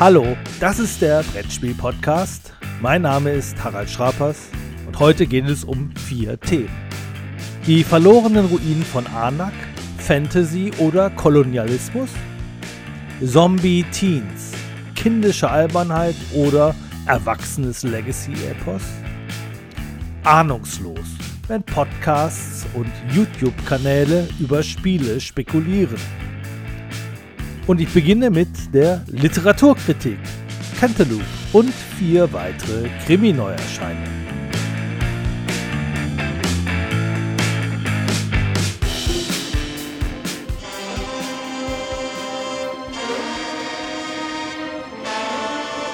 Hallo, das ist der Brettspiel-Podcast. Mein Name ist Harald Schrapers und heute geht es um vier Themen. Die verlorenen Ruinen von Anak, Fantasy oder Kolonialismus, Zombie-Teens, kindische Albernheit oder erwachsenes Legacy-Epos, ahnungslos, wenn Podcasts und YouTube-Kanäle über Spiele spekulieren. Und ich beginne mit der Literaturkritik, Cantaloupe und vier weitere Krimi-Neuerscheinungen.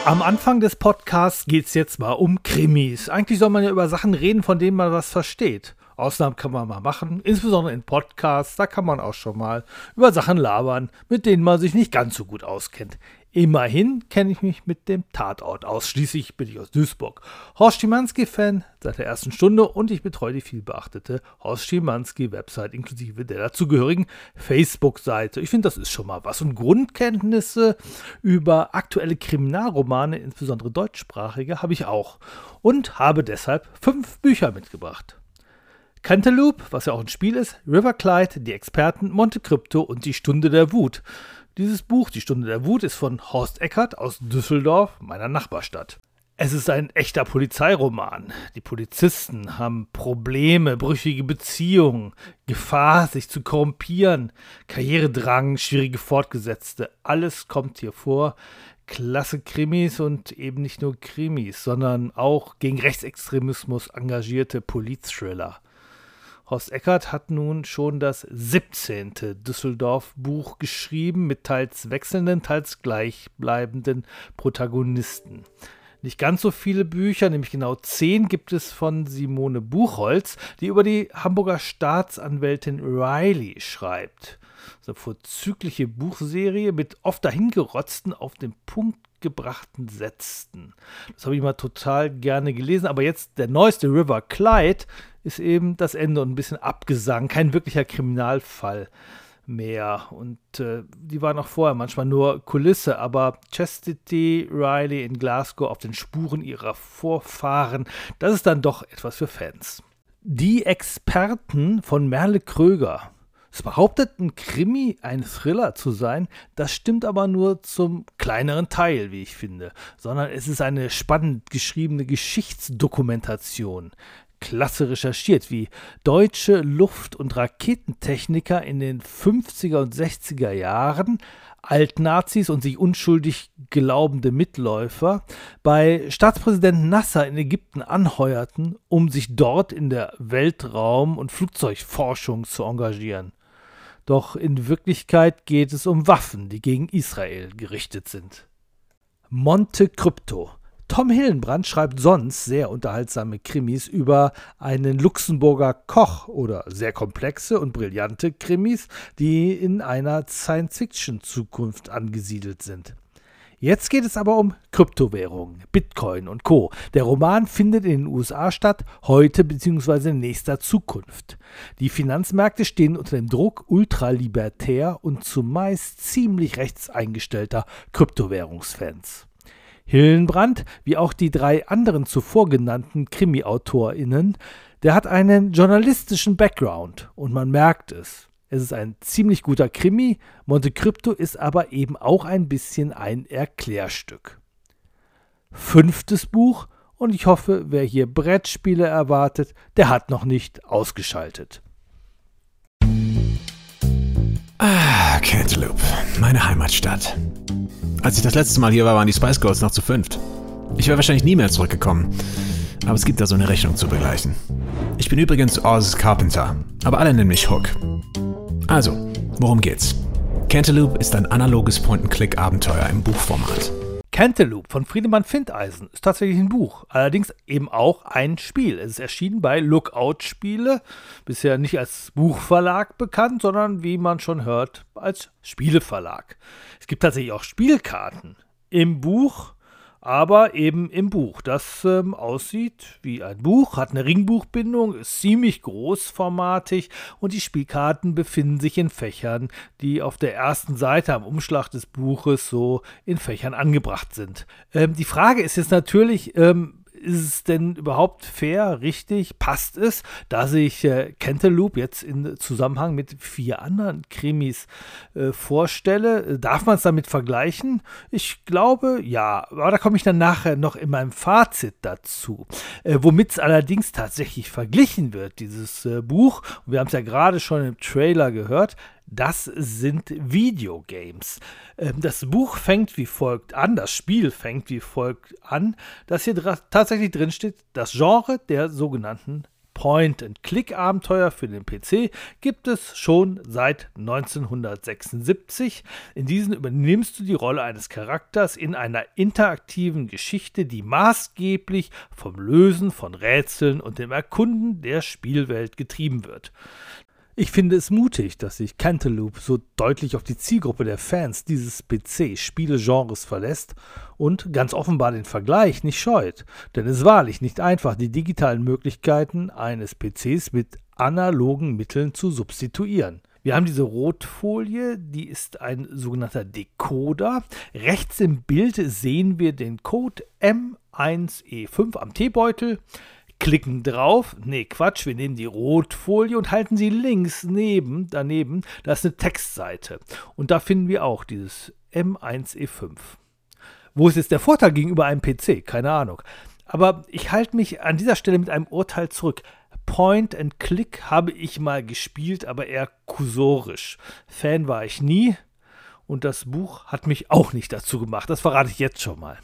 Am Anfang des Podcasts geht es jetzt mal um Krimis. Eigentlich soll man ja über Sachen reden, von denen man was versteht. Ausnahmen kann man mal machen, insbesondere in Podcasts, da kann man auch schon mal über Sachen labern, mit denen man sich nicht ganz so gut auskennt. Immerhin kenne ich mich mit dem Tatort aus. Schließlich bin ich aus Duisburg. Horst Schimanski-Fan seit der ersten Stunde und ich betreue die vielbeachtete Horst Schimanski-Website inklusive der dazugehörigen Facebook-Seite. Ich finde, das ist schon mal was. Und Grundkenntnisse über aktuelle Kriminalromane, insbesondere deutschsprachige, habe ich auch. Und habe deshalb fünf Bücher mitgebracht. Cantaloupe, was ja auch ein Spiel ist, River Clyde, Die Experten, Monte Crypto und Die Stunde der Wut. Dieses Buch, Die Stunde der Wut, ist von Horst Eckert aus Düsseldorf, meiner Nachbarstadt. Es ist ein echter Polizeiroman. Die Polizisten haben Probleme, brüchige Beziehungen, Gefahr, sich zu korrumpieren, Karrieredrang, schwierige Fortgesetzte. Alles kommt hier vor. Klasse Krimis und eben nicht nur Krimis, sondern auch gegen Rechtsextremismus engagierte Polizthriller. Horst Eckert hat nun schon das 17. Düsseldorf-Buch geschrieben mit teils wechselnden, teils gleichbleibenden Protagonisten. Nicht ganz so viele Bücher, nämlich genau zehn, gibt es von Simone Buchholz, die über die Hamburger Staatsanwältin Riley schreibt. So eine vorzügliche Buchserie mit oft dahingerotzten, auf den Punkt gebrachten Sätzen. Das habe ich mal total gerne gelesen, aber jetzt der neueste River Clyde ist eben das Ende und ein bisschen Abgesang, kein wirklicher Kriminalfall mehr. Und äh, die waren auch vorher manchmal nur Kulisse, aber Chastity Riley in Glasgow auf den Spuren ihrer Vorfahren, das ist dann doch etwas für Fans. Die Experten von Merle Kröger. Es behauptet, ein Krimi ein Thriller zu sein, das stimmt aber nur zum kleineren Teil, wie ich finde, sondern es ist eine spannend geschriebene Geschichtsdokumentation klasse recherchiert, wie deutsche Luft- und Raketentechniker in den 50er und 60er Jahren Altnazis und sich unschuldig glaubende Mitläufer bei Staatspräsident Nasser in Ägypten anheuerten, um sich dort in der Weltraum- und Flugzeugforschung zu engagieren. Doch in Wirklichkeit geht es um Waffen, die gegen Israel gerichtet sind. Monte Crypto Tom Hillenbrand schreibt sonst sehr unterhaltsame Krimis über einen Luxemburger Koch oder sehr komplexe und brillante Krimis, die in einer Science-Fiction-Zukunft angesiedelt sind. Jetzt geht es aber um Kryptowährungen, Bitcoin und Co. Der Roman findet in den USA statt, heute bzw. in nächster Zukunft. Die Finanzmärkte stehen unter dem Druck ultralibertär und zumeist ziemlich rechtseingestellter Kryptowährungsfans. Hillenbrand, wie auch die drei anderen zuvor genannten Krimi-AutorInnen, der hat einen journalistischen Background und man merkt es. Es ist ein ziemlich guter Krimi, Monte Crypto ist aber eben auch ein bisschen ein Erklärstück. Fünftes Buch und ich hoffe, wer hier Brettspiele erwartet, der hat noch nicht ausgeschaltet. Ah, Cantaloupe, meine Heimatstadt. Als ich das letzte Mal hier war, waren die Spice Girls noch zu fünft. Ich wäre wahrscheinlich nie mehr zurückgekommen. Aber es gibt da so eine Rechnung zu begleichen. Ich bin übrigens Oz Carpenter, aber alle nennen mich Hook. Also, worum geht's? Cantaloupe ist ein analoges Point-and-Click-Abenteuer im Buchformat. Cantaloupe von Friedemann Findeisen ist tatsächlich ein Buch, allerdings eben auch ein Spiel. Es ist erschienen bei Lookout Spiele, bisher nicht als Buchverlag bekannt, sondern wie man schon hört, als Spieleverlag. Es gibt tatsächlich auch Spielkarten. Im Buch aber eben im Buch. Das ähm, aussieht wie ein Buch, hat eine Ringbuchbindung, ist ziemlich großformatig und die Spielkarten befinden sich in Fächern, die auf der ersten Seite am Umschlag des Buches so in Fächern angebracht sind. Ähm, die Frage ist jetzt natürlich, ähm, ist es denn überhaupt fair, richtig, passt es, dass ich äh, Cantaloupe jetzt in Zusammenhang mit vier anderen Krimis äh, vorstelle? Darf man es damit vergleichen? Ich glaube, ja, aber da komme ich dann nachher noch in meinem Fazit dazu. Äh, Womit es allerdings tatsächlich verglichen wird, dieses äh, Buch, wir haben es ja gerade schon im Trailer gehört, das sind Videogames. Ähm, das Buch fängt wie folgt an, das Spiel fängt wie folgt an, dass hier tatsächlich drin steht, das Genre der sogenannten Point-and-Click-Abenteuer für den PC gibt es schon seit 1976. In diesen übernimmst du die Rolle eines Charakters in einer interaktiven Geschichte, die maßgeblich vom Lösen von Rätseln und dem Erkunden der Spielwelt getrieben wird. Ich finde es mutig, dass sich Cantaloupe so deutlich auf die Zielgruppe der Fans dieses PC-Spielegenres verlässt und ganz offenbar den Vergleich nicht scheut. Denn es ist wahrlich nicht einfach, die digitalen Möglichkeiten eines PCs mit analogen Mitteln zu substituieren. Wir haben diese Rotfolie, die ist ein sogenannter Decoder. Rechts im Bild sehen wir den Code M1E5 am T-Beutel klicken drauf. Nee, Quatsch, wir nehmen die Rotfolie und halten sie links neben, daneben. Da ist eine Textseite. Und da finden wir auch dieses M1E5. Wo ist jetzt der Vorteil gegenüber einem PC? Keine Ahnung. Aber ich halte mich an dieser Stelle mit einem Urteil zurück. Point and Click habe ich mal gespielt, aber eher kursorisch. Fan war ich nie und das Buch hat mich auch nicht dazu gemacht. Das verrate ich jetzt schon mal.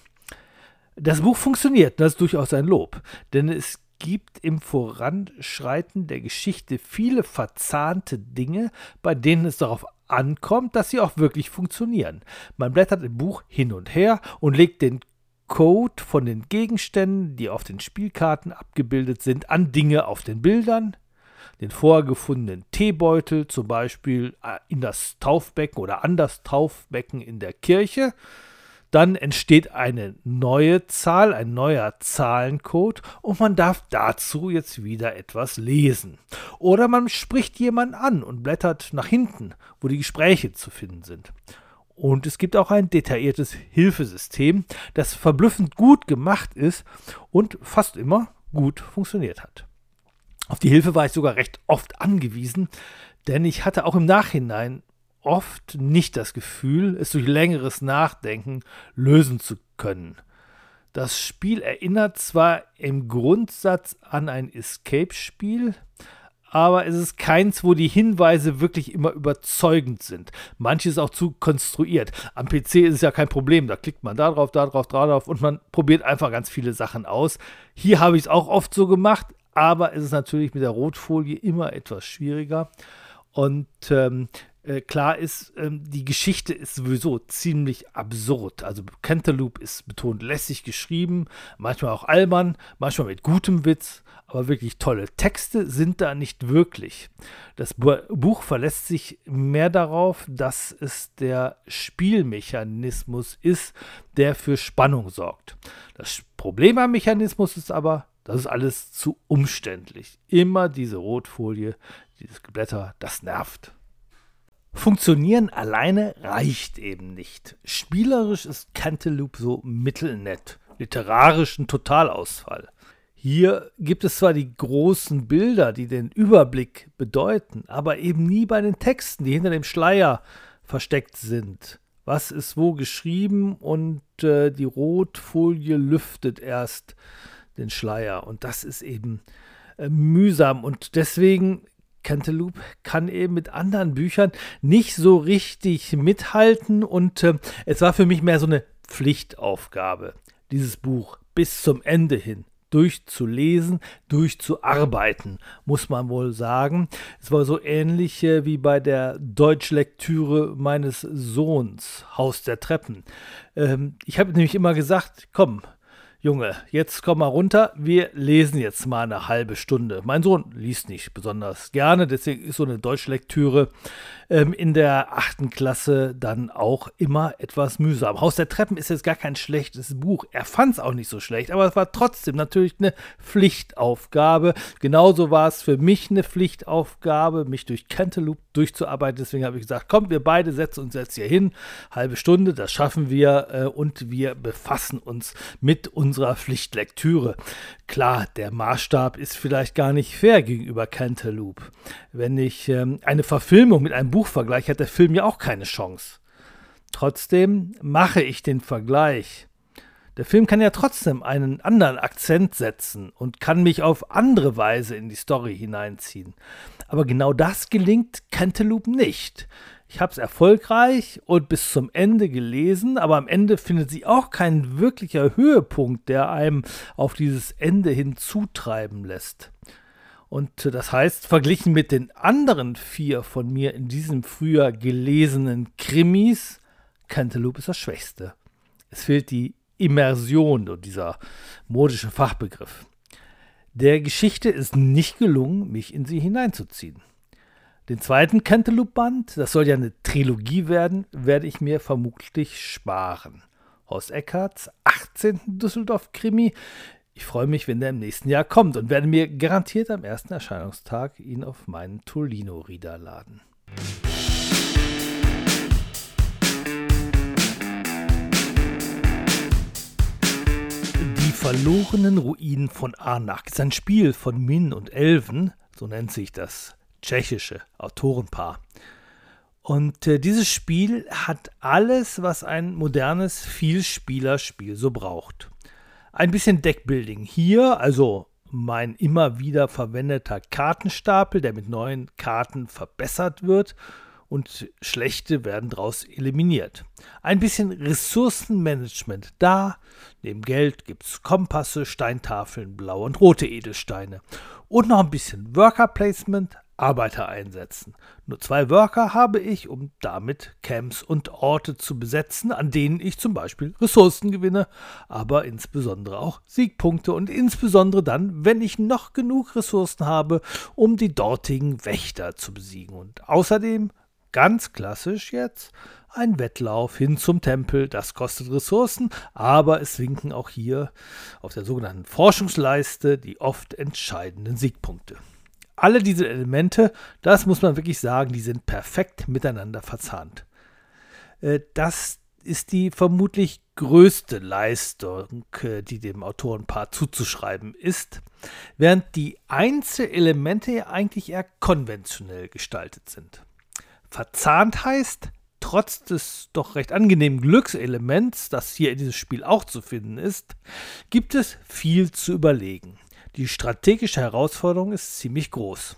Das Buch funktioniert, das ist durchaus ein Lob, denn es gibt im Voranschreiten der Geschichte viele verzahnte Dinge, bei denen es darauf ankommt, dass sie auch wirklich funktionieren. Man blättert im Buch hin und her und legt den Code von den Gegenständen, die auf den Spielkarten abgebildet sind, an Dinge auf den Bildern, den vorgefundenen Teebeutel zum Beispiel äh, in das Taufbecken oder an das Taufbecken in der Kirche, dann entsteht eine neue Zahl, ein neuer Zahlencode und man darf dazu jetzt wieder etwas lesen. Oder man spricht jemanden an und blättert nach hinten, wo die Gespräche zu finden sind. Und es gibt auch ein detailliertes Hilfesystem, das verblüffend gut gemacht ist und fast immer gut funktioniert hat. Auf die Hilfe war ich sogar recht oft angewiesen, denn ich hatte auch im Nachhinein oft nicht das Gefühl, es durch längeres Nachdenken lösen zu können. Das Spiel erinnert zwar im Grundsatz an ein Escape-Spiel, aber es ist keins, wo die Hinweise wirklich immer überzeugend sind. Manches auch zu konstruiert. Am PC ist es ja kein Problem, da klickt man da drauf, da drauf, da drauf und man probiert einfach ganz viele Sachen aus. Hier habe ich es auch oft so gemacht, aber es ist natürlich mit der Rotfolie immer etwas schwieriger. Und ähm, äh, klar ist, ähm, die Geschichte ist sowieso ziemlich absurd. Also Cantaloupe ist betont lässig geschrieben, manchmal auch albern, manchmal mit gutem Witz, aber wirklich tolle Texte sind da nicht wirklich. Das Buch verlässt sich mehr darauf, dass es der Spielmechanismus ist, der für Spannung sorgt. Das Problem am Mechanismus ist aber, das ist alles zu umständlich. Immer diese Rotfolie, dieses Geblätter, das nervt. Funktionieren alleine reicht eben nicht. Spielerisch ist Cantaloupe so mittelnett, literarisch ein Totalausfall. Hier gibt es zwar die großen Bilder, die den Überblick bedeuten, aber eben nie bei den Texten, die hinter dem Schleier versteckt sind. Was ist wo geschrieben und äh, die Rotfolie lüftet erst den Schleier und das ist eben äh, mühsam und deswegen Cantaloupe kann eben mit anderen Büchern nicht so richtig mithalten und äh, es war für mich mehr so eine Pflichtaufgabe, dieses Buch bis zum Ende hin durchzulesen, durchzuarbeiten, muss man wohl sagen. Es war so ähnlich äh, wie bei der Deutschlektüre meines Sohns, Haus der Treppen. Ähm, ich habe nämlich immer gesagt, komm, Junge, jetzt komm mal runter, wir lesen jetzt mal eine halbe Stunde. Mein Sohn liest nicht besonders gerne, deswegen ist so eine Deutschlektüre ähm, in der achten Klasse dann auch immer etwas mühsam. Haus der Treppen ist jetzt gar kein schlechtes Buch. Er fand es auch nicht so schlecht, aber es war trotzdem natürlich eine Pflichtaufgabe. Genauso war es für mich eine Pflichtaufgabe, mich durch Cantaloupe durchzuarbeiten. Deswegen habe ich gesagt, komm, wir beide setzen uns jetzt hier hin. Halbe Stunde, das schaffen wir äh, und wir befassen uns mit uns unserer Pflichtlektüre. Klar, der Maßstab ist vielleicht gar nicht fair gegenüber Cantaloupe. Wenn ich ähm, eine Verfilmung mit einem Buch vergleiche, hat der Film ja auch keine Chance. Trotzdem mache ich den Vergleich. Der Film kann ja trotzdem einen anderen Akzent setzen und kann mich auf andere Weise in die Story hineinziehen. Aber genau das gelingt Cantaloupe nicht. Ich habe es erfolgreich und bis zum Ende gelesen, aber am Ende findet sie auch kein wirklicher Höhepunkt, der einem auf dieses Ende hin zutreiben lässt. Und das heißt, verglichen mit den anderen vier von mir in diesem Frühjahr gelesenen Krimis, Cantaloupe ist das Schwächste. Es fehlt die Immersion, dieser modische Fachbegriff. Der Geschichte ist nicht gelungen, mich in sie hineinzuziehen. Den zweiten Cantaloupe-Band, das soll ja eine Trilogie werden, werde ich mir vermutlich sparen. Horst Eckarts 18. Düsseldorf-Krimi. Ich freue mich, wenn der im nächsten Jahr kommt und werde mir garantiert am ersten Erscheinungstag ihn auf meinen Tolino-Reader laden. Die verlorenen Ruinen von Arnak ist ein Spiel von Min und Elven, so nennt sich das tschechische Autorenpaar. Und äh, dieses Spiel hat alles, was ein modernes Vielspielerspiel so braucht. Ein bisschen Deckbuilding hier, also mein immer wieder verwendeter Kartenstapel, der mit neuen Karten verbessert wird und schlechte werden daraus eliminiert. Ein bisschen Ressourcenmanagement da. Neben Geld gibt es Kompasse, Steintafeln, blaue und rote Edelsteine. Und noch ein bisschen Worker Placement, Arbeiter einsetzen. Nur zwei Worker habe ich, um damit Camps und Orte zu besetzen, an denen ich zum Beispiel Ressourcen gewinne, aber insbesondere auch Siegpunkte und insbesondere dann, wenn ich noch genug Ressourcen habe, um die dortigen Wächter zu besiegen. Und außerdem, ganz klassisch jetzt, ein Wettlauf hin zum Tempel. Das kostet Ressourcen, aber es winken auch hier auf der sogenannten Forschungsleiste die oft entscheidenden Siegpunkte alle diese Elemente, das muss man wirklich sagen, die sind perfekt miteinander verzahnt. Äh, das ist die vermutlich größte Leistung, äh, die dem Autorenpaar zuzuschreiben ist, während die Einzelelemente ja eigentlich eher konventionell gestaltet sind. Verzahnt heißt, trotz des doch recht angenehmen Glückselements, das hier in diesem Spiel auch zu finden ist, gibt es viel zu überlegen. Die strategische Herausforderung ist ziemlich groß.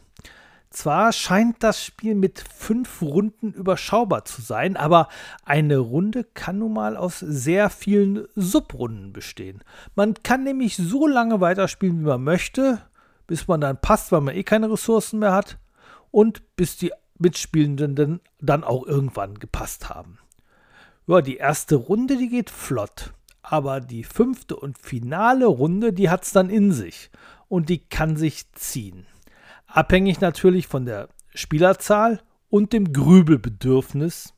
Zwar scheint das Spiel mit fünf Runden überschaubar zu sein, aber eine Runde kann nun mal aus sehr vielen Subrunden bestehen. Man kann nämlich so lange weiterspielen, wie man möchte, bis man dann passt, weil man eh keine Ressourcen mehr hat und bis die Mitspielenden dann auch irgendwann gepasst haben. Ja, die erste Runde, die geht flott aber die fünfte und finale Runde, die hat es dann in sich und die kann sich ziehen. Abhängig natürlich von der Spielerzahl und dem Grübelbedürfnis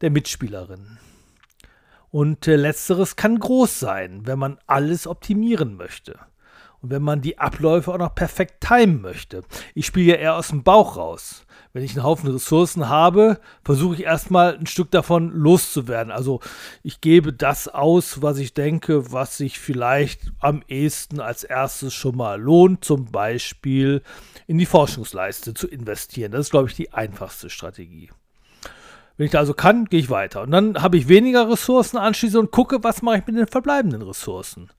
der Mitspielerinnen. Und äh, letzteres kann groß sein, wenn man alles optimieren möchte. Und wenn man die Abläufe auch noch perfekt timen möchte. Ich spiele ja eher aus dem Bauch raus wenn ich einen Haufen Ressourcen habe, versuche ich erstmal ein Stück davon loszuwerden. Also ich gebe das aus, was ich denke, was sich vielleicht am ehesten als erstes schon mal lohnt, zum Beispiel in die Forschungsleiste zu investieren. Das ist, glaube ich, die einfachste Strategie. Wenn ich da also kann, gehe ich weiter. Und dann habe ich weniger Ressourcen anschließend und gucke, was mache ich mit den verbleibenden Ressourcen.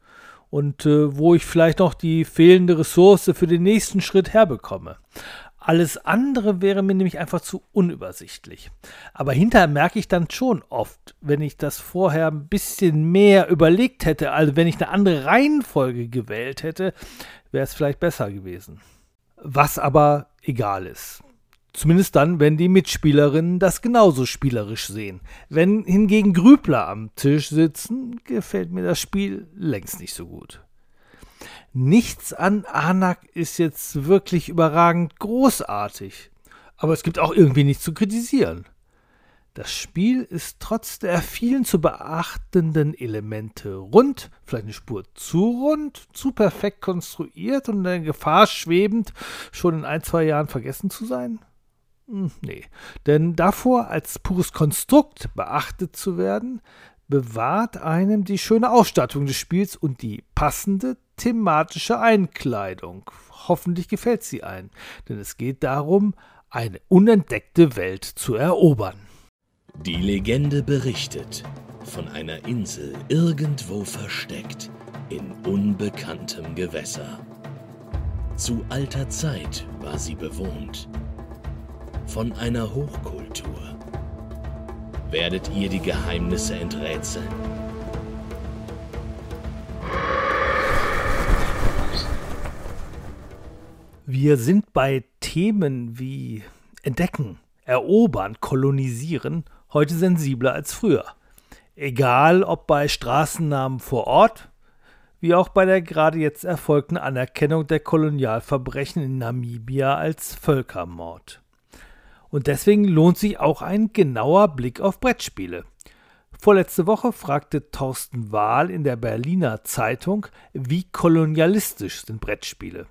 Und äh, wo ich vielleicht noch die fehlende Ressource für den nächsten Schritt herbekomme. Alles andere wäre mir nämlich einfach zu unübersichtlich. Aber hinterher merke ich dann schon oft, wenn ich das vorher ein bisschen mehr überlegt hätte, also wenn ich eine andere Reihenfolge gewählt hätte, wäre es vielleicht besser gewesen. Was aber egal ist. Zumindest dann, wenn die Mitspielerinnen das genauso spielerisch sehen. Wenn hingegen Grübler am Tisch sitzen, gefällt mir das Spiel längst nicht so gut. Nichts an Anak ist jetzt wirklich überragend großartig, aber es gibt auch irgendwie nichts zu kritisieren. Das Spiel ist trotz der vielen zu beachtenden Elemente rund, vielleicht eine Spur zu rund, zu perfekt konstruiert und in der Gefahr schwebend, schon in ein, zwei Jahren vergessen zu sein? Hm, nee, denn davor als pures Konstrukt beachtet zu werden, bewahrt einem die schöne Ausstattung des Spiels und die passende thematische Einkleidung. Hoffentlich gefällt sie ein, denn es geht darum, eine unentdeckte Welt zu erobern. Die Legende berichtet von einer Insel irgendwo versteckt in unbekanntem Gewässer. Zu alter Zeit war sie bewohnt von einer Hochkultur. Werdet ihr die Geheimnisse enträtseln? Wir sind bei Themen wie Entdecken, Erobern, Kolonisieren heute sensibler als früher. Egal ob bei Straßennamen vor Ort, wie auch bei der gerade jetzt erfolgten Anerkennung der Kolonialverbrechen in Namibia als Völkermord. Und deswegen lohnt sich auch ein genauer Blick auf Brettspiele. Vorletzte Woche fragte Thorsten Wahl in der Berliner Zeitung, wie kolonialistisch sind Brettspiele.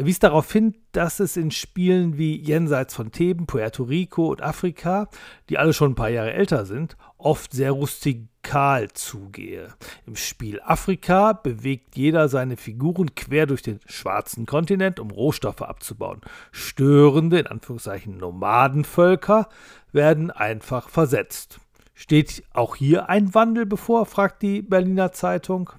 Er wies darauf hin, dass es in Spielen wie Jenseits von Theben, Puerto Rico und Afrika, die alle schon ein paar Jahre älter sind, oft sehr rustikal zugehe. Im Spiel Afrika bewegt jeder seine Figuren quer durch den schwarzen Kontinent, um Rohstoffe abzubauen. Störende, in Anführungszeichen Nomadenvölker, werden einfach versetzt. Steht auch hier ein Wandel bevor? fragt die Berliner Zeitung.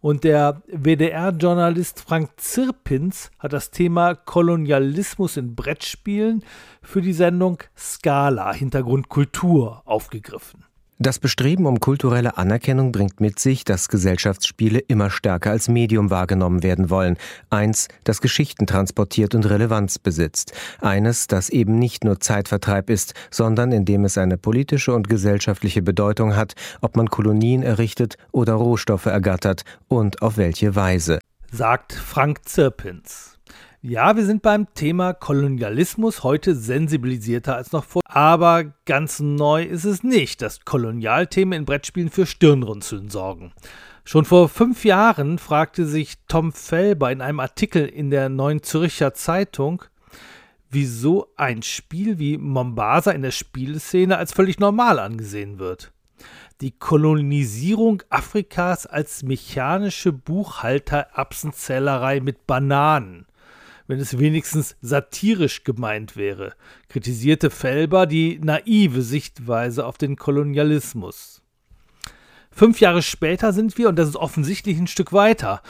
Und der WDR-Journalist Frank Zirpins hat das Thema Kolonialismus in Brettspielen für die Sendung Scala Hintergrund Kultur aufgegriffen. Das Bestreben um kulturelle Anerkennung bringt mit sich, dass Gesellschaftsspiele immer stärker als Medium wahrgenommen werden wollen. Eins, das Geschichten transportiert und Relevanz besitzt. Eines, das eben nicht nur Zeitvertreib ist, sondern in dem es eine politische und gesellschaftliche Bedeutung hat, ob man Kolonien errichtet oder Rohstoffe ergattert und auf welche Weise. Sagt Frank Zirpins. Ja, wir sind beim Thema Kolonialismus heute sensibilisierter als noch vor. Aber ganz neu ist es nicht, dass Kolonialthemen in Brettspielen für Stirnrunzeln sorgen. Schon vor fünf Jahren fragte sich Tom Felber in einem Artikel in der Neuen Zürcher Zeitung, wieso ein Spiel wie Mombasa in der Spieleszene als völlig normal angesehen wird. Die Kolonisierung Afrikas als mechanische Buchhalter-Erbsenzählerei mit Bananen wenn es wenigstens satirisch gemeint wäre, kritisierte Felber die naive Sichtweise auf den Kolonialismus. Fünf Jahre später sind wir, und das ist offensichtlich ein Stück weiter,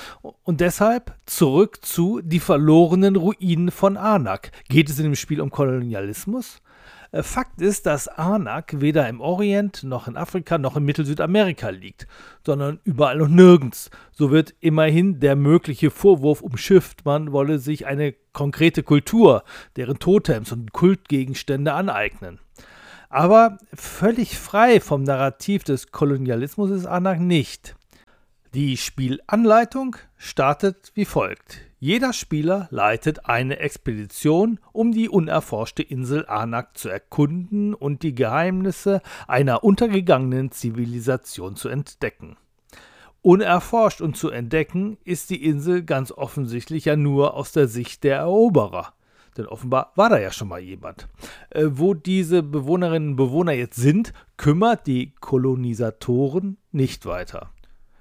und deshalb zurück zu Die verlorenen Ruinen von Anak. Geht es in dem Spiel um Kolonialismus? Äh, Fakt ist, dass Anak weder im Orient noch in Afrika noch in Mittel-Südamerika liegt, sondern überall und nirgends. So wird immerhin der mögliche Vorwurf umschifft, man wolle sich eine konkrete Kultur, deren Totems und Kultgegenstände aneignen. Aber völlig frei vom Narrativ des Kolonialismus ist Anak nicht. Die Spielanleitung startet wie folgt. Jeder Spieler leitet eine Expedition, um die unerforschte Insel Anak zu erkunden und die Geheimnisse einer untergegangenen Zivilisation zu entdecken. Unerforscht und zu entdecken ist die Insel ganz offensichtlich ja nur aus der Sicht der Eroberer. Denn offenbar war da ja schon mal jemand. Äh, wo diese Bewohnerinnen und Bewohner jetzt sind, kümmert die Kolonisatoren nicht weiter.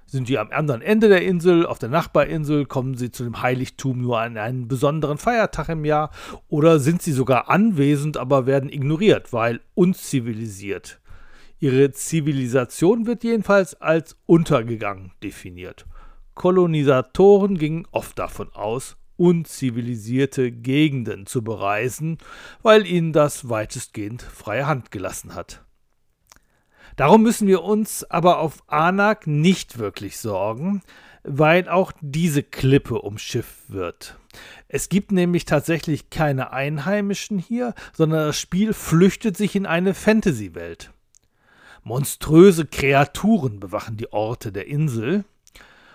Sind die am anderen Ende der Insel, auf der Nachbarinsel, kommen sie zu dem Heiligtum nur an einen besonderen Feiertag im Jahr oder sind sie sogar anwesend, aber werden ignoriert, weil unzivilisiert. Ihre Zivilisation wird jedenfalls als untergegangen definiert. Kolonisatoren gingen oft davon aus, unzivilisierte Gegenden zu bereisen, weil ihnen das weitestgehend freie Hand gelassen hat. Darum müssen wir uns aber auf Anak nicht wirklich sorgen, weil auch diese Klippe umschifft wird. Es gibt nämlich tatsächlich keine Einheimischen hier, sondern das Spiel flüchtet sich in eine Fantasy-Welt. Monströse Kreaturen bewachen die Orte der Insel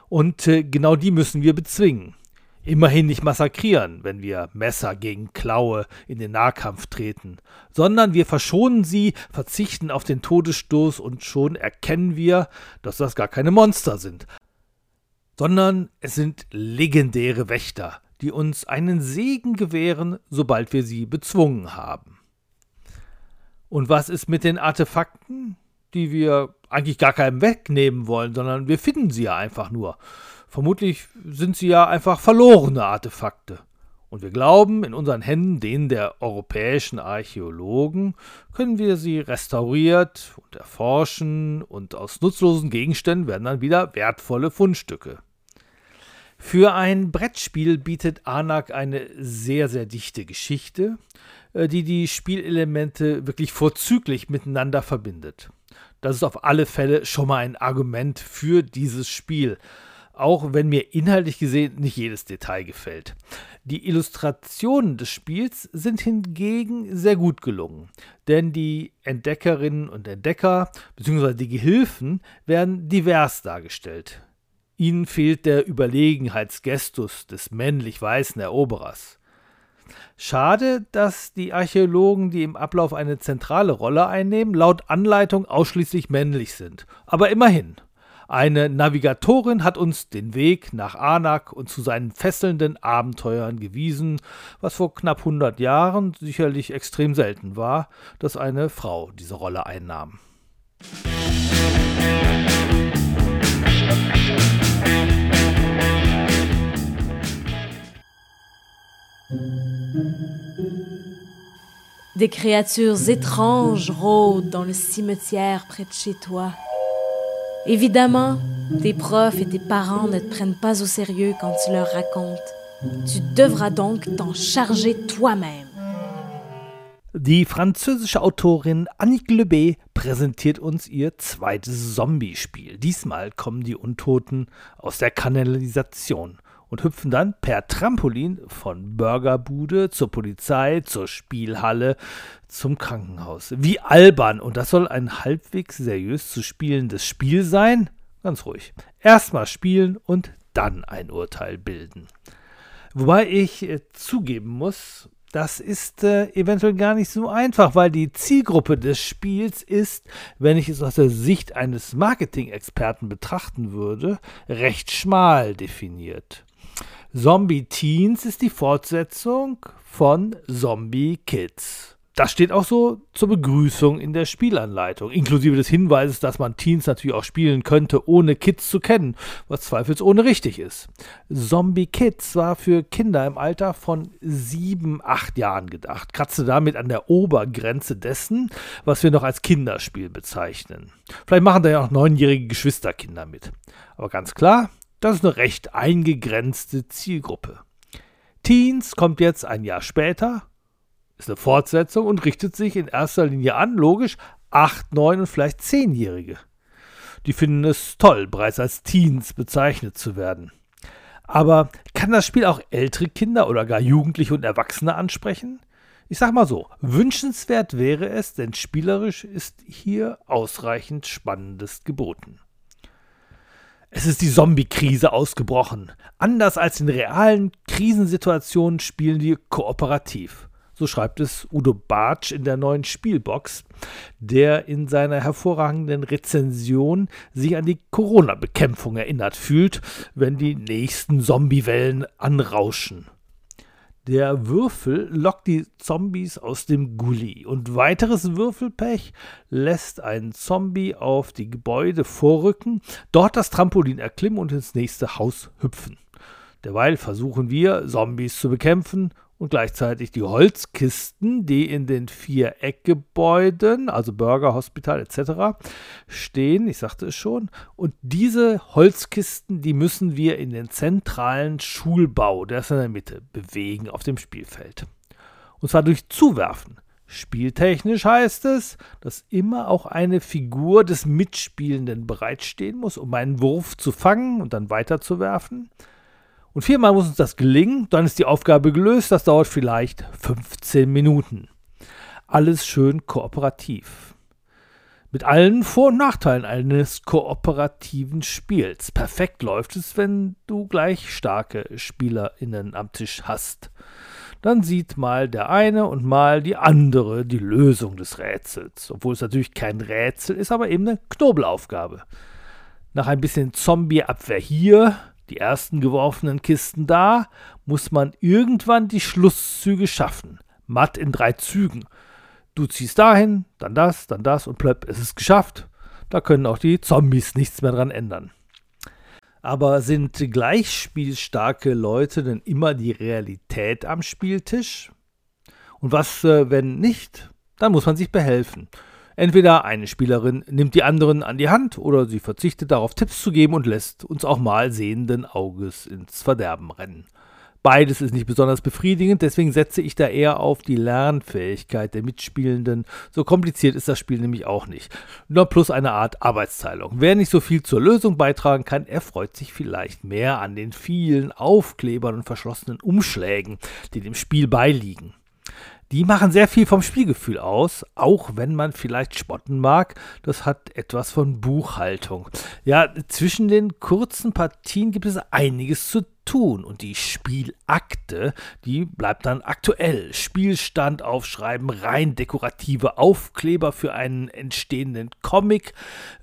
und äh, genau die müssen wir bezwingen. Immerhin nicht massakrieren, wenn wir Messer gegen Klaue in den Nahkampf treten, sondern wir verschonen sie, verzichten auf den Todesstoß und schon erkennen wir, dass das gar keine Monster sind, sondern es sind legendäre Wächter, die uns einen Segen gewähren, sobald wir sie bezwungen haben. Und was ist mit den Artefakten, die wir eigentlich gar keinem wegnehmen wollen, sondern wir finden sie ja einfach nur. Vermutlich sind sie ja einfach verlorene Artefakte. Und wir glauben, in unseren Händen, denen der europäischen Archäologen, können wir sie restauriert und erforschen und aus nutzlosen Gegenständen werden dann wieder wertvolle Fundstücke. Für ein Brettspiel bietet Anak eine sehr, sehr dichte Geschichte, äh, die die Spielelemente wirklich vorzüglich miteinander verbindet. Das ist auf alle Fälle schon mal ein Argument für dieses Spiel, auch wenn mir inhaltlich gesehen nicht jedes Detail gefällt. Die Illustrationen des Spiels sind hingegen sehr gut gelungen, denn die Entdeckerinnen und Entdecker bzw. die Gehilfen werden divers dargestellt. Ihnen fehlt der Überlegenheitsgestus des männlich weißen Eroberers. Schade, dass die Archäologen, die im Ablauf eine zentrale Rolle einnehmen, laut Anleitung ausschließlich männlich sind. Aber immerhin. Eine Navigatorin hat uns den Weg nach Anak und zu seinen fesselnden Abenteuern gewiesen, was vor knapp 100 Jahren sicherlich extrem selten war, dass eine Frau diese Rolle einnahm. Des créatures étranges rôdent dans le cimetière près de chez toi. Évidemment, tes profs et tes parents ne te prennent pas au sérieux quand tu leur racontes. Tu devras donc t'en charger toi-même. Die französische Autorin Annick Lebé präsentiert uns ihr zweites Zombie-Spiel. Diesmal kommen die Untoten aus der Kanalisation und hüpfen dann per Trampolin von Burgerbude zur Polizei, zur Spielhalle, zum Krankenhaus. Wie albern. Und das soll ein halbwegs seriös zu spielendes Spiel sein? Ganz ruhig. Erstmal spielen und dann ein Urteil bilden. Wobei ich äh, zugeben muss, das ist äh, eventuell gar nicht so einfach, weil die Zielgruppe des Spiels ist, wenn ich es aus der Sicht eines Marketing-Experten betrachten würde, recht schmal definiert. Zombie Teens ist die Fortsetzung von Zombie Kids. Das steht auch so zur Begrüßung in der Spielanleitung, inklusive des Hinweises, dass man Teens natürlich auch spielen könnte, ohne Kids zu kennen, was zweifelsohne richtig ist. Zombie Kids war für Kinder im Alter von sieben, acht Jahren gedacht, kratzte damit an der Obergrenze dessen, was wir noch als Kinderspiel bezeichnen. Vielleicht machen da ja auch neunjährige Geschwisterkinder mit. Aber ganz klar, das ist eine recht eingegrenzte Zielgruppe. Teens kommt jetzt ein Jahr später, ist eine Fortsetzung und richtet sich in erster Linie an, logisch, 8, 9 und vielleicht 10-Jährige. Die finden es toll, bereits als Teens bezeichnet zu werden. Aber kann das Spiel auch ältere Kinder oder gar Jugendliche und Erwachsene ansprechen? Ich sag mal so, wünschenswert wäre es, denn spielerisch ist hier ausreichend Spannendes geboten. Es ist die Zombie-Krise ausgebrochen. Anders als in realen Krisensituationen spielen wir kooperativ. So schreibt es Udo Bartsch in der neuen Spielbox, der in seiner hervorragenden Rezension sich an die Corona-Bekämpfung erinnert fühlt, wenn die nächsten Zombiewellen anrauschen. Der Würfel lockt die Zombies aus dem Gully und weiteres Würfelpech lässt einen Zombie auf die Gebäude vorrücken, dort das Trampolin erklimmen und ins nächste Haus hüpfen. Derweil versuchen wir, Zombies zu bekämpfen und gleichzeitig die Holzkisten, die in den vier Eckgebäuden, also Burger, Hospital etc., stehen, ich sagte es schon, und diese Holzkisten, die müssen wir in den zentralen Schulbau, der ist in der Mitte, bewegen auf dem Spielfeld. Und zwar durch Zuwerfen. Spieltechnisch heißt es, dass immer auch eine Figur des Mitspielenden bereitstehen muss, um einen Wurf zu fangen und dann weiterzuwerfen. Und viermal muss uns das gelingen, dann ist die Aufgabe gelöst, das dauert vielleicht 15 Minuten. Alles schön kooperativ. Mit allen Vor- und Nachteilen eines kooperativen Spiels. Perfekt läuft es, wenn du gleich starke SpielerInnen am Tisch hast dann sieht mal der eine und mal die andere die Lösung des Rätsels. Obwohl es natürlich kein Rätsel ist, aber eben eine Knobelaufgabe. Nach ein bisschen Zombieabwehr hier, die ersten geworfenen Kisten da, muss man irgendwann die Schlusszüge schaffen. Matt in drei Zügen. Du ziehst dahin, dann das, dann das und plöpp, es ist geschafft. Da können auch die Zombies nichts mehr dran ändern. Aber sind gleichspielstarke Leute denn immer die Realität am Spieltisch? Und was, äh, wenn nicht? Dann muss man sich behelfen. Entweder eine Spielerin nimmt die anderen an die Hand oder sie verzichtet darauf, Tipps zu geben und lässt uns auch mal sehenden Auges ins Verderben rennen. Beides ist nicht besonders befriedigend, deswegen setze ich da eher auf die Lernfähigkeit der Mitspielenden. So kompliziert ist das Spiel nämlich auch nicht. Nur plus eine Art Arbeitsteilung. Wer nicht so viel zur Lösung beitragen kann, erfreut sich vielleicht mehr an den vielen Aufklebern und verschlossenen Umschlägen, die dem Spiel beiliegen. Die machen sehr viel vom Spielgefühl aus, auch wenn man vielleicht spotten mag. Das hat etwas von Buchhaltung. Ja, zwischen den kurzen Partien gibt es einiges zu tun und die Spielakte, die bleibt dann aktuell. Spielstand aufschreiben, rein dekorative Aufkleber für einen entstehenden Comic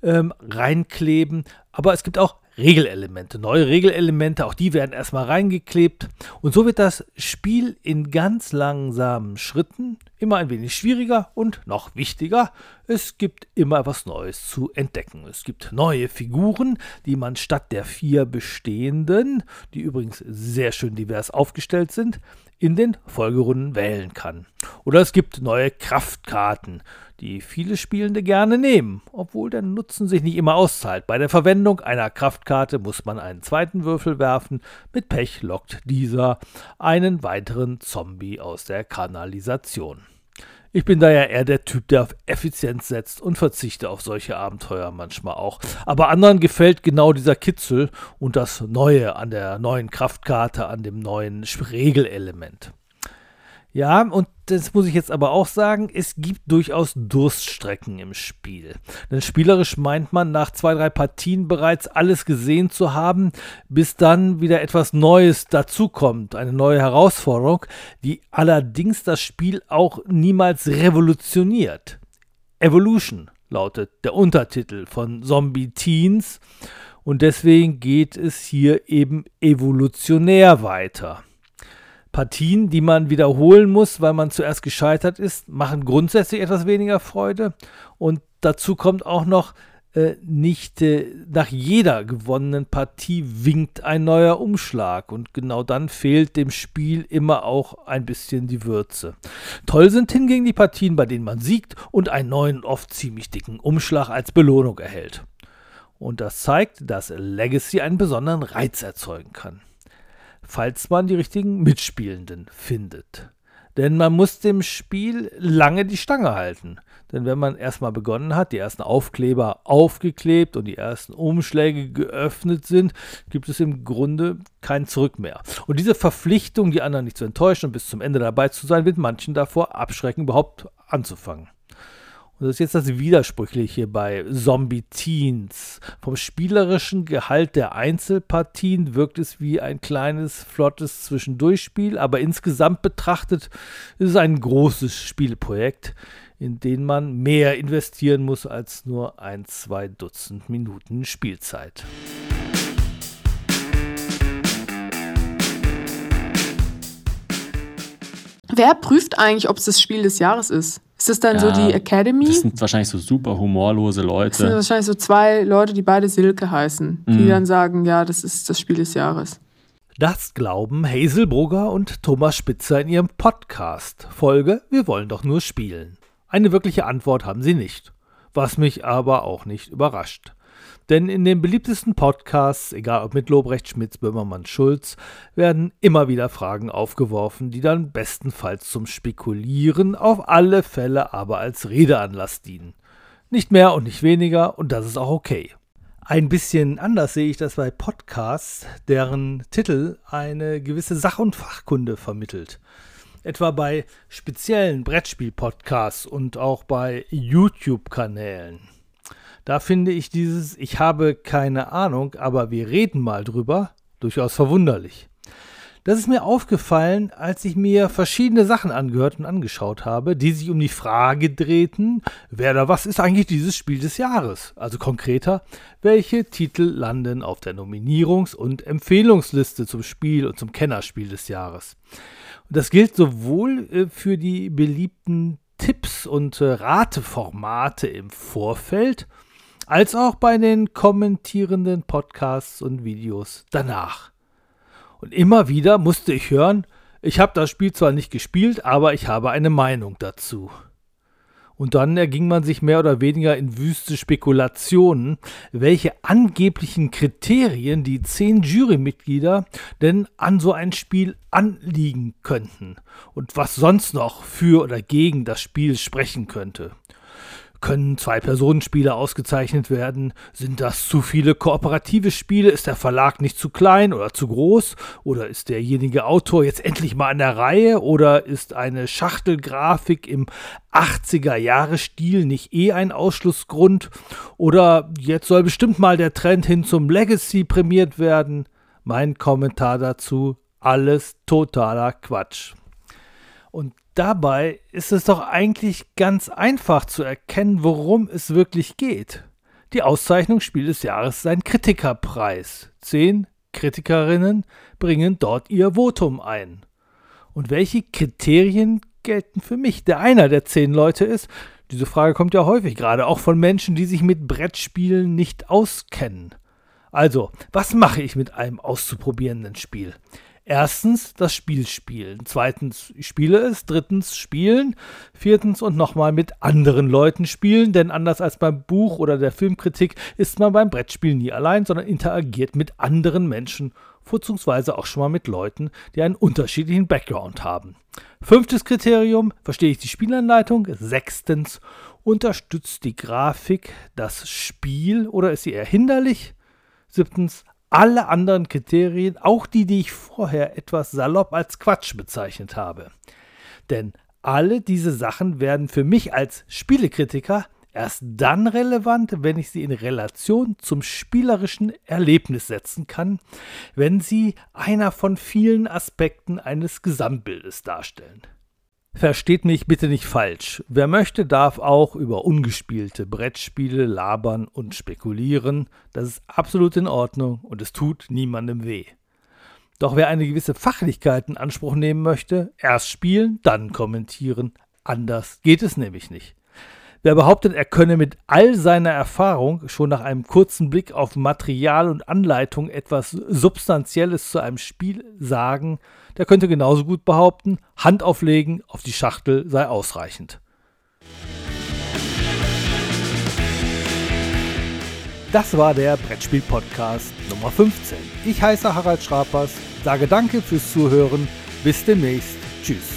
ähm, reinkleben. Aber es gibt auch Regelelemente, neue Regelelemente, auch die werden erstmal reingeklebt. Und so wird das Spiel in ganz langsamen Schritten immer ein wenig schwieriger und noch wichtiger. Es gibt immer was Neues zu entdecken. Es gibt neue Figuren, die man statt der vier bestehenden, die übrigens sehr schön divers aufgestellt sind, in den Folgerunden wählen kann. Oder es gibt neue Kraftkarten, die viele Spielende gerne nehmen, obwohl der Nutzen sich nicht immer auszahlt. Bei der Verwendung einer Kraftkarte muss man einen zweiten Würfel werfen. Mit Pech lockt dieser einen weiteren Zombie aus der Kanalisation. Ich bin da ja eher der Typ, der auf Effizienz setzt und verzichte auf solche Abenteuer manchmal auch. Aber anderen gefällt genau dieser Kitzel und das Neue an der neuen Kraftkarte, an dem neuen Regelelement. Ja, und das muss ich jetzt aber auch sagen, es gibt durchaus Durststrecken im Spiel. Denn spielerisch meint man nach zwei, drei Partien bereits alles gesehen zu haben, bis dann wieder etwas Neues dazukommt, eine neue Herausforderung, die allerdings das Spiel auch niemals revolutioniert. Evolution lautet der Untertitel von Zombie Teens und deswegen geht es hier eben evolutionär weiter. Partien, die man wiederholen muss, weil man zuerst gescheitert ist, machen grundsätzlich etwas weniger Freude. Und dazu kommt auch noch, äh, nicht äh, nach jeder gewonnenen Partie winkt ein neuer Umschlag. Und genau dann fehlt dem Spiel immer auch ein bisschen die Würze. Toll sind hingegen die Partien, bei denen man siegt und einen neuen, oft ziemlich dicken Umschlag als Belohnung erhält. Und das zeigt, dass Legacy einen besonderen Reiz erzeugen kann falls man die richtigen Mitspielenden findet. Denn man muss dem Spiel lange die Stange halten. Denn wenn man erstmal begonnen hat, die ersten Aufkleber aufgeklebt und die ersten Umschläge geöffnet sind, gibt es im Grunde kein Zurück mehr. Und diese Verpflichtung, die anderen nicht zu enttäuschen und bis zum Ende dabei zu sein, wird manchen davor abschrecken, überhaupt anzufangen. Und das ist jetzt das Widersprüchliche bei Zombie Teens. Vom spielerischen Gehalt der Einzelpartien wirkt es wie ein kleines, flottes Zwischendurchspiel, aber insgesamt betrachtet ist es ein großes Spielprojekt, in dem man mehr investieren muss als nur ein, zwei Dutzend Minuten Spielzeit. Wer prüft eigentlich, ob es das Spiel des Jahres ist? Ist das dann ja, so die Academy? Das sind wahrscheinlich so super humorlose Leute. Das sind wahrscheinlich so zwei Leute, die beide Silke heißen, die mhm. dann sagen, ja, das ist das Spiel des Jahres. Das glauben Hazel Brugger und Thomas Spitzer in ihrem Podcast. Folge Wir wollen doch nur spielen. Eine wirkliche Antwort haben sie nicht. Was mich aber auch nicht überrascht. Denn in den beliebtesten Podcasts, egal ob mit Lobrecht, Schmitz, Böhmermann, Schulz, werden immer wieder Fragen aufgeworfen, die dann bestenfalls zum Spekulieren, auf alle Fälle aber als Redeanlass dienen. Nicht mehr und nicht weniger und das ist auch okay. Ein bisschen anders sehe ich das bei Podcasts, deren Titel eine gewisse Sach- und Fachkunde vermittelt. Etwa bei speziellen Brettspiel-Podcasts und auch bei YouTube-Kanälen. Da finde ich dieses Ich habe keine Ahnung, aber wir reden mal drüber durchaus verwunderlich. Das ist mir aufgefallen, als ich mir verschiedene Sachen angehört und angeschaut habe, die sich um die Frage drehten, wer oder was ist eigentlich dieses Spiel des Jahres? Also konkreter, welche Titel landen auf der Nominierungs- und Empfehlungsliste zum Spiel und zum Kennerspiel des Jahres? Und das gilt sowohl äh, für die beliebten Tipps und äh, Rateformate im Vorfeld, als auch bei den kommentierenden Podcasts und Videos danach. Und immer wieder musste ich hören, ich habe das Spiel zwar nicht gespielt, aber ich habe eine Meinung dazu. Und dann erging man sich mehr oder weniger in wüste Spekulationen, welche angeblichen Kriterien die zehn Jurymitglieder denn an so ein Spiel anliegen könnten und was sonst noch für oder gegen das Spiel sprechen könnte. Können Zwei-Personen-Spiele ausgezeichnet werden? Sind das zu viele kooperative Spiele? Ist der Verlag nicht zu klein oder zu groß? Oder ist derjenige Autor jetzt endlich mal an der Reihe? Oder ist eine Schachtelgrafik im 80er-Jahre-Stil nicht eh ein Ausschlussgrund? Oder jetzt soll bestimmt mal der Trend hin zum Legacy prämiert werden? Mein Kommentar dazu: alles totaler Quatsch. Und dabei ist es doch eigentlich ganz einfach zu erkennen, worum es wirklich geht. Die Auszeichnung Spiel des Jahres ist ein Kritikerpreis. Zehn Kritikerinnen bringen dort ihr Votum ein. Und welche Kriterien gelten für mich, der einer der zehn Leute ist? Diese Frage kommt ja häufig, gerade auch von Menschen, die sich mit Brettspielen nicht auskennen. Also, was mache ich mit einem auszuprobierenden Spiel? Erstens das Spiel spielen. Zweitens, spiele es. Drittens, spielen. Viertens und nochmal mit anderen Leuten spielen, denn anders als beim Buch oder der Filmkritik ist man beim Brettspiel nie allein, sondern interagiert mit anderen Menschen, vorzugsweise auch schon mal mit Leuten, die einen unterschiedlichen Background haben. Fünftes Kriterium, verstehe ich die Spielanleitung? Sechstens, unterstützt die Grafik das Spiel oder ist sie eher hinderlich? Siebtens, alle anderen Kriterien, auch die, die ich vorher etwas salopp als Quatsch bezeichnet habe. Denn alle diese Sachen werden für mich als Spielekritiker erst dann relevant, wenn ich sie in Relation zum spielerischen Erlebnis setzen kann, wenn sie einer von vielen Aspekten eines Gesamtbildes darstellen. Versteht mich bitte nicht falsch. Wer möchte, darf auch über ungespielte Brettspiele labern und spekulieren. Das ist absolut in Ordnung und es tut niemandem weh. Doch wer eine gewisse Fachlichkeit in Anspruch nehmen möchte, erst spielen, dann kommentieren. Anders geht es nämlich nicht. Wer behauptet, er könne mit all seiner Erfahrung schon nach einem kurzen Blick auf Material und Anleitung etwas Substanzielles zu einem Spiel sagen, der könnte genauso gut behaupten, Hand auflegen auf die Schachtel sei ausreichend. Das war der Brettspiel-Podcast Nummer 15. Ich heiße Harald Schrapers, sage danke fürs Zuhören, bis demnächst, tschüss.